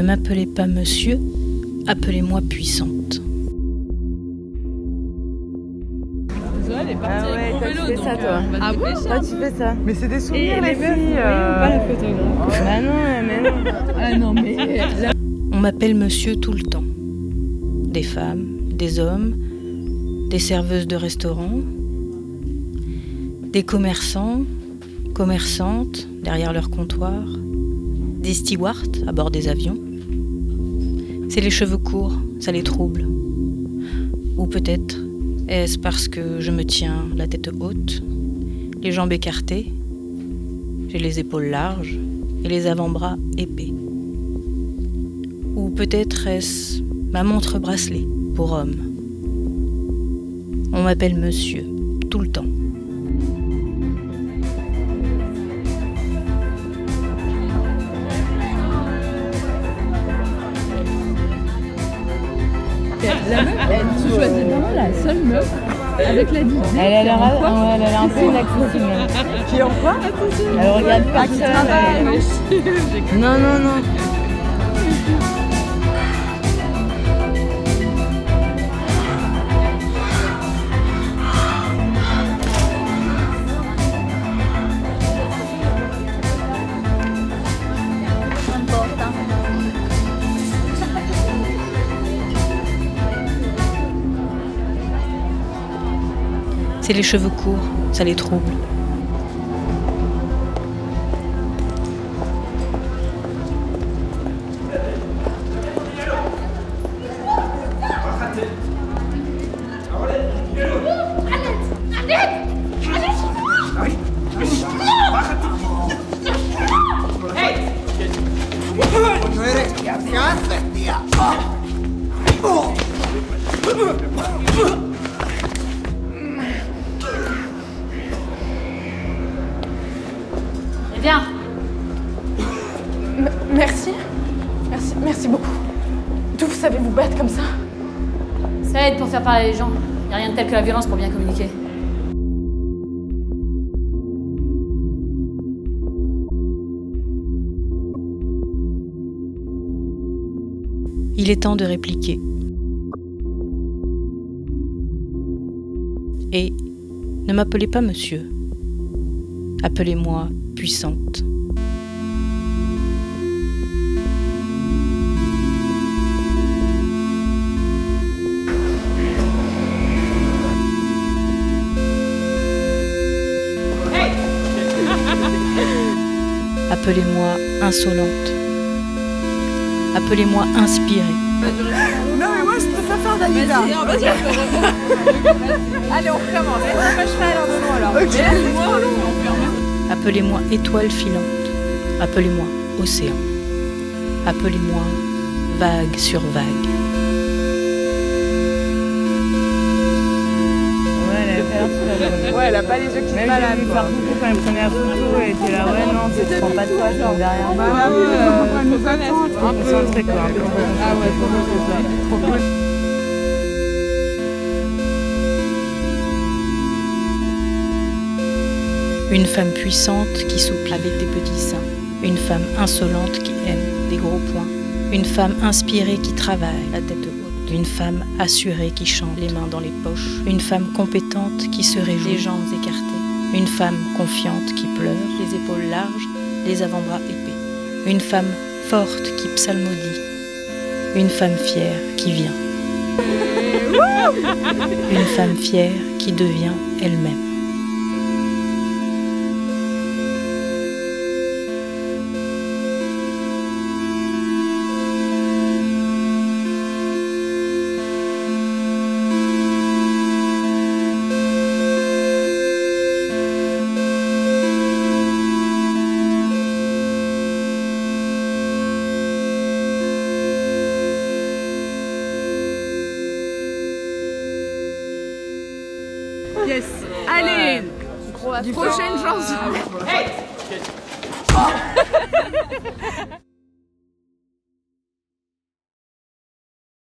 m'appelez pas monsieur, appelez-moi puissante. elle est partie Ah ouais, avec mon toi, vélo, tu fais donc, ça, toi. euh, on va Ah bon. Toi, tu fais ça. Mais c'est des souvenirs, les, meufs, filles. ils euh. Pas la photographe. Bah non, mais non. Ah non, mais là, On m'appelle monsieur tout le temps. Des femmes, des hommes, des serveuses de restaurants, des commerçants, commerçantes derrière leur comptoir, des stewards à bord des avions. C'est les cheveux courts, ça les trouble. Ou peut-être est-ce parce que je me tiens la tête haute, les jambes écartées, j'ai les épaules larges et les avant-bras épais. Ou peut-être est-ce ma montre bracelet pour homme. On m'appelle monsieur, la meuf, elle, tu choisis vraiment la seule meuf avec la dignité. Elle a l'air un peu inaccessible. Qui est en quoi Elle regarde Ah, travaille. elle- Non, non, non. C'est les cheveux courts, ça les trouble. Viens Merci. Merci, merci beaucoup. D'où vous savez vous battre comme ça? Ça aide pour faire parler les gens. Y a rien de tel que la violence pour bien communiquer. Il est temps de répliquer. Et ne m'appelez pas monsieur. Appelez-moi puissante. Appelez-moi insolente. Appelez-moi inspirée. Non, mais moi, je faire. Vas-y, on va dire Allez, on recommence. Moi, je fais Alain Delon, alors. Mais là, c'est Appelez-moi étoile filante. Appelez-moi océan. Appelez-moi vague sur vague. Ouais, elle a pas les yeux qui se Même baladent, j'ai vu quoi. par coucou quand elle prenait la photo et était là, ouais, non, tu te prends pas de toi, derrière. Ah euh, Ah ouais, cool. Une femme puissante qui soupire avec des petits seins. Une femme insolente qui aime des gros poings. Une femme inspirée qui travaille la tête haute. Une femme assurée qui chante les mains dans les poches. Une femme compétente qui se réjouit les jambes écartées. Une femme confiante qui pleure, les épaules larges, les avant-bras épais. Une femme forte qui psalmodie. Une femme fière qui vient. Une femme fière qui devient elle-même. Prochaine chanson.